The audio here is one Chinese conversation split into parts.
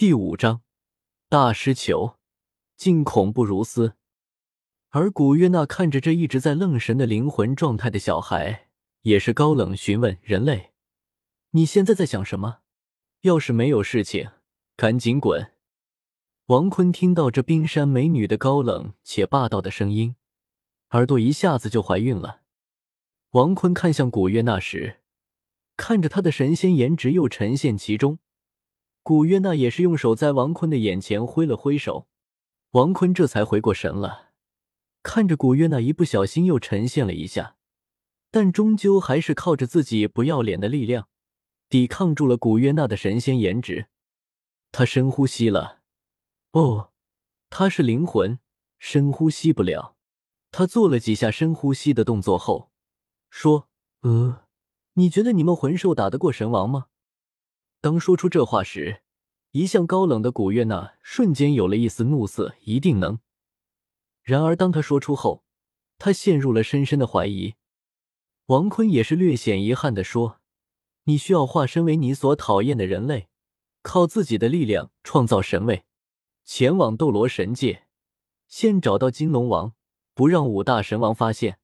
第五章，大师球，竟恐怖如斯。而古月娜看着这一直在愣神的灵魂状态的小孩，也是高冷询问：“人类，你现在在想什么？要是没有事情，赶紧滚！”王坤听到这冰山美女的高冷且霸道的声音，耳朵一下子就怀孕了。王坤看向古月娜时，看着她的神仙颜值又沉陷其中。古月娜也是用手在王坤的眼前挥了挥手，王坤这才回过神了，看着古月娜一不小心又沉陷了一下，但终究还是靠着自己不要脸的力量，抵抗住了古月娜的神仙颜值。他深呼吸了，哦，他是灵魂，深呼吸不了。他做了几下深呼吸的动作后，说：“呃，你觉得你们魂兽打得过神王吗？”当说出这话时，一向高冷的古月娜瞬间有了一丝怒色，一定能。然而，当他说出后，他陷入了深深的怀疑。王坤也是略显遗憾的说：“你需要化身为你所讨厌的人类，靠自己的力量创造神位，前往斗罗神界，先找到金龙王，不让五大神王发现，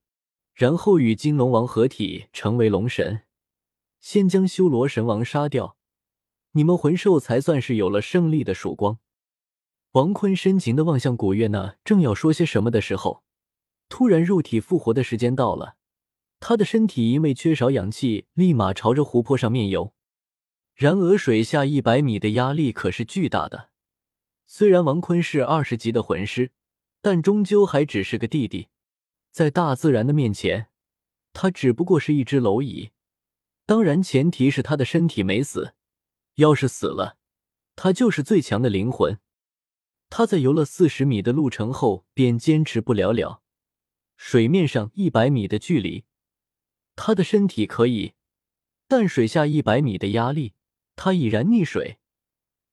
然后与金龙王合体成为龙神，先将修罗神王杀掉。”你们魂兽才算是有了胜利的曙光。王坤深情的望向古月娜，正要说些什么的时候，突然肉体复活的时间到了。他的身体因为缺少氧气，立马朝着湖泊上面游。然而水下一百米的压力可是巨大的。虽然王坤是二十级的魂师，但终究还只是个弟弟，在大自然的面前，他只不过是一只蝼蚁。当然，前提是他的身体没死。要是死了，他就是最强的灵魂。他在游了四十米的路程后，便坚持不了了。水面上一百米的距离，他的身体可以；但水下一百米的压力，他已然溺水。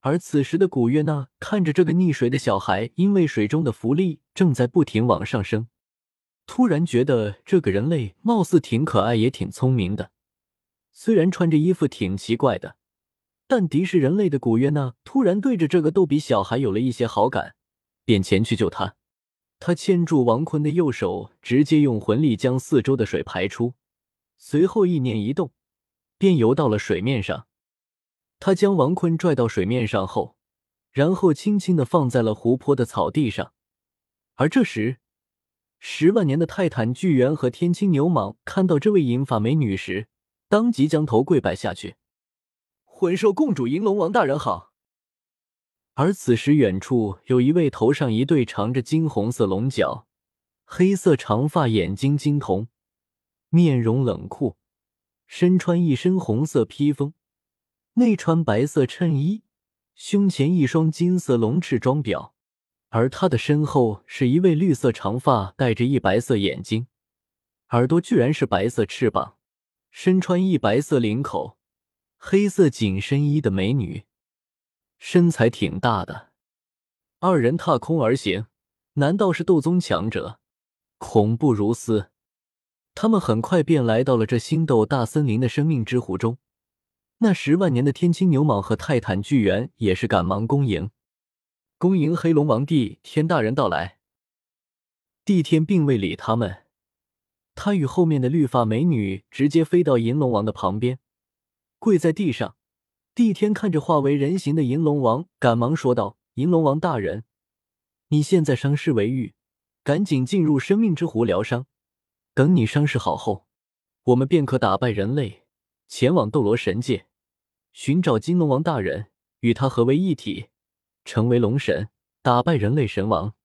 而此时的古月娜看着这个溺水的小孩，因为水中的浮力正在不停往上升，突然觉得这个人类貌似挺可爱，也挺聪明的。虽然穿着衣服挺奇怪的。但敌视人类的古月娜突然对着这个逗比小孩有了一些好感，便前去救他。他牵住王坤的右手，直接用魂力将四周的水排出，随后意念一动，便游到了水面上。他将王坤拽到水面上后，然后轻轻的放在了湖泊的草地上。而这时，十万年的泰坦巨猿和天青牛蟒看到这位银发美女时，当即将头跪拜下去。魂兽共主银龙王大人好。而此时，远处有一位头上一对长着金红色龙角、黑色长发、眼睛金瞳、面容冷酷，身穿一身红色披风，内穿白色衬衣，胸前一双金色龙翅装裱。而他的身后是一位绿色长发、戴着一白色眼睛、耳朵居然是白色翅膀，身穿一白色领口。黑色紧身衣的美女，身材挺大的。二人踏空而行，难道是斗宗强者？恐怖如斯。他们很快便来到了这星斗大森林的生命之湖中。那十万年的天青牛蟒和泰坦巨猿也是赶忙恭迎，恭迎黑龙王帝天大人到来。帝天并未理他们，他与后面的绿发美女直接飞到银龙王的旁边。跪在地上，帝天看着化为人形的银龙王，赶忙说道：“银龙王大人，你现在伤势为愈，赶紧进入生命之湖疗伤。等你伤势好后，我们便可打败人类，前往斗罗神界，寻找金龙王大人，与他合为一体，成为龙神，打败人类神王，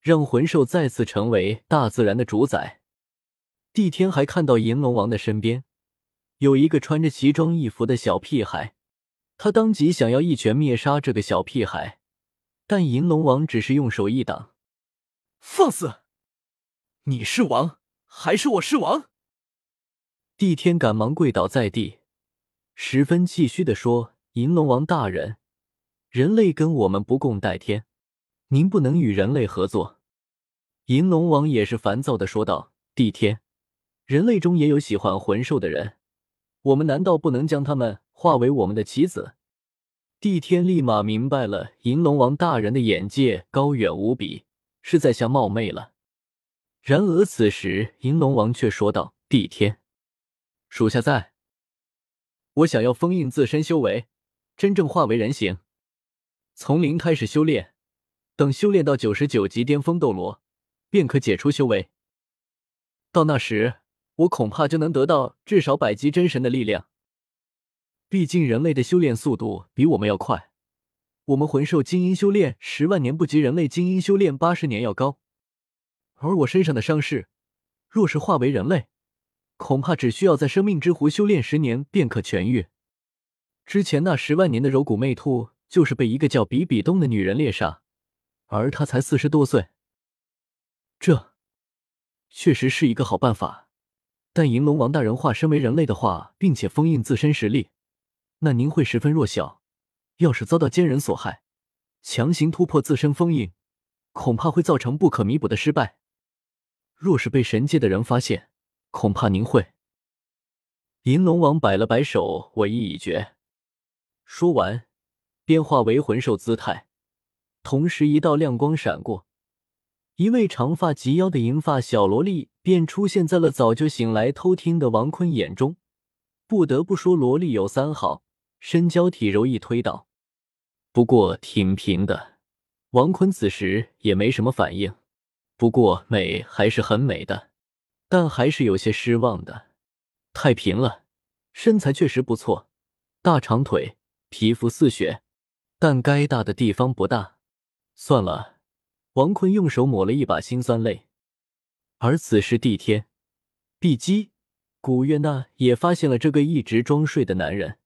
让魂兽再次成为大自然的主宰。”帝天还看到银龙王的身边。有一个穿着奇装异服的小屁孩，他当即想要一拳灭杀这个小屁孩，但银龙王只是用手一挡。放肆！你是王还是我是王？帝天赶忙跪倒在地，十分气虚的说：“银龙王大人，人类跟我们不共戴天，您不能与人类合作。”银龙王也是烦躁的说道：“帝天，人类中也有喜欢魂兽的人。”我们难道不能将他们化为我们的棋子？帝天立马明白了，银龙王大人的眼界高远无比，是在下冒昧了。然而此时，银龙王却说道：“帝天，属下在。我想要封印自身修为，真正化为人形，从零开始修炼，等修炼到九十九级巅峰斗罗，便可解除修为。到那时，我恐怕就能得到至少百级真神的力量。毕竟人类的修炼速度比我们要快，我们魂兽精英修炼十万年不及人类精英修炼八十年要高。而我身上的伤势，若是化为人类，恐怕只需要在生命之湖修炼十年便可痊愈。之前那十万年的柔骨魅兔，就是被一个叫比比东的女人猎杀，而她才四十多岁。这确实是一个好办法，但银龙王大人化身为人类的话，并且封印自身实力。那您会十分弱小，要是遭到奸人所害，强行突破自身封印，恐怕会造成不可弥补的失败。若是被神界的人发现，恐怕您会……银龙王摆了摆手，我意已决。说完，便化为魂兽姿态，同时一道亮光闪过，一位长发及腰的银发小萝莉便出现在了早就醒来偷听的王坤眼中。不得不说，萝莉有三好。身娇体柔，易推倒，不过挺平的。王坤此时也没什么反应，不过美还是很美的，但还是有些失望的。太平了，身材确实不错，大长腿，皮肤似雪，但该大的地方不大。算了，王坤用手抹了一把辛酸泪。而此时，帝天、碧姬、古月娜也发现了这个一直装睡的男人。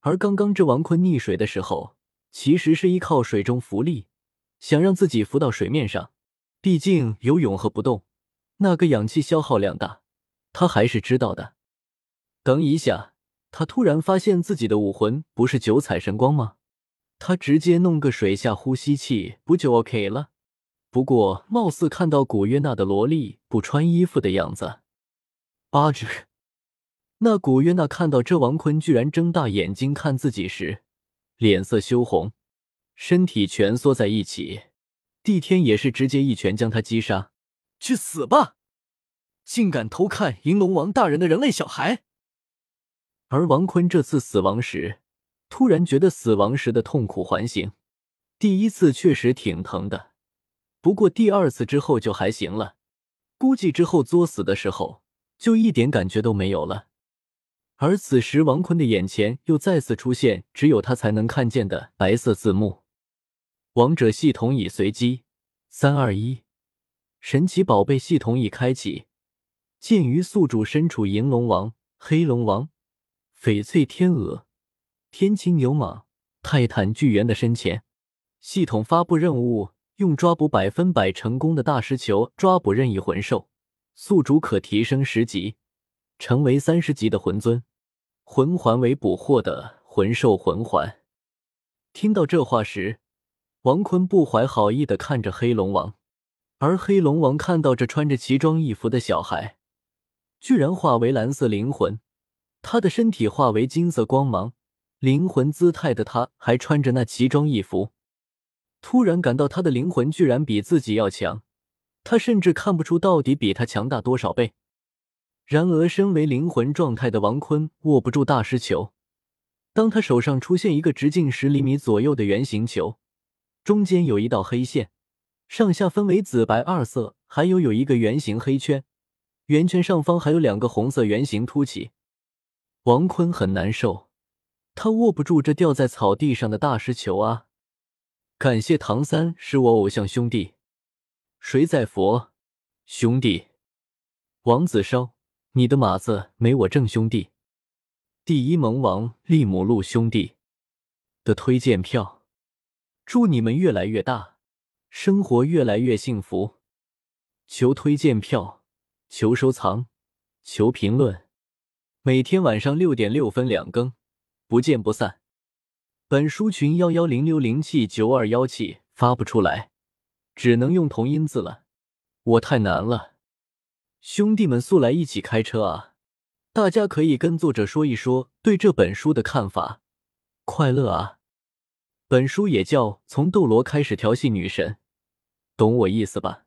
而刚刚这王坤溺水的时候，其实是依靠水中浮力，想让自己浮到水面上。毕竟游泳和不动，那个氧气消耗量大，他还是知道的。等一下，他突然发现自己的武魂不是九彩神光吗？他直接弄个水下呼吸器不就 OK 了？不过貌似看到古约娜的萝莉不穿衣服的样子，阿志。那古约娜看到这王坤居然睁大眼睛看自己时，脸色羞红，身体蜷缩在一起。帝天也是直接一拳将他击杀，去死吧！竟敢偷看银龙王大人的人类小孩！而王坤这次死亡时，突然觉得死亡时的痛苦还行，第一次确实挺疼的，不过第二次之后就还行了，估计之后作死的时候就一点感觉都没有了。而此时，王坤的眼前又再次出现只有他才能看见的白色字幕：“王者系统已随机，三二一，神奇宝贝系统已开启。鉴于宿主身处银龙王、黑龙王、翡翠天鹅、天青牛蟒、泰坦巨猿的身前，系统发布任务：用抓捕百分百成功的大师球抓捕任意魂兽，宿主可提升十级，成为三十级的魂尊。”魂环为捕获的魂兽魂环。听到这话时，王坤不怀好意的看着黑龙王，而黑龙王看到这穿着奇装异服的小孩，居然化为蓝色灵魂，他的身体化为金色光芒，灵魂姿态的他还穿着那奇装异服，突然感到他的灵魂居然比自己要强，他甚至看不出到底比他强大多少倍。然而，身为灵魂状态的王坤握不住大师球。当他手上出现一个直径十厘米左右的圆形球，中间有一道黑线，上下分为紫白二色，还有有一个圆形黑圈，圆圈上方还有两个红色圆形凸起。王坤很难受，他握不住这掉在草地上的大师球啊！感谢唐三是我偶像兄弟，谁在佛兄弟？王子烧。你的马子没我正兄弟，第一萌王利姆路兄弟的推荐票，祝你们越来越大，生活越来越幸福。求推荐票，求收藏，求评论。每天晚上六点六分两更，不见不散。本书群幺幺零六零七九二幺七发不出来，只能用同音字了，我太难了。兄弟们速来一起开车啊！大家可以跟作者说一说对这本书的看法，快乐啊！本书也叫从斗罗开始调戏女神，懂我意思吧？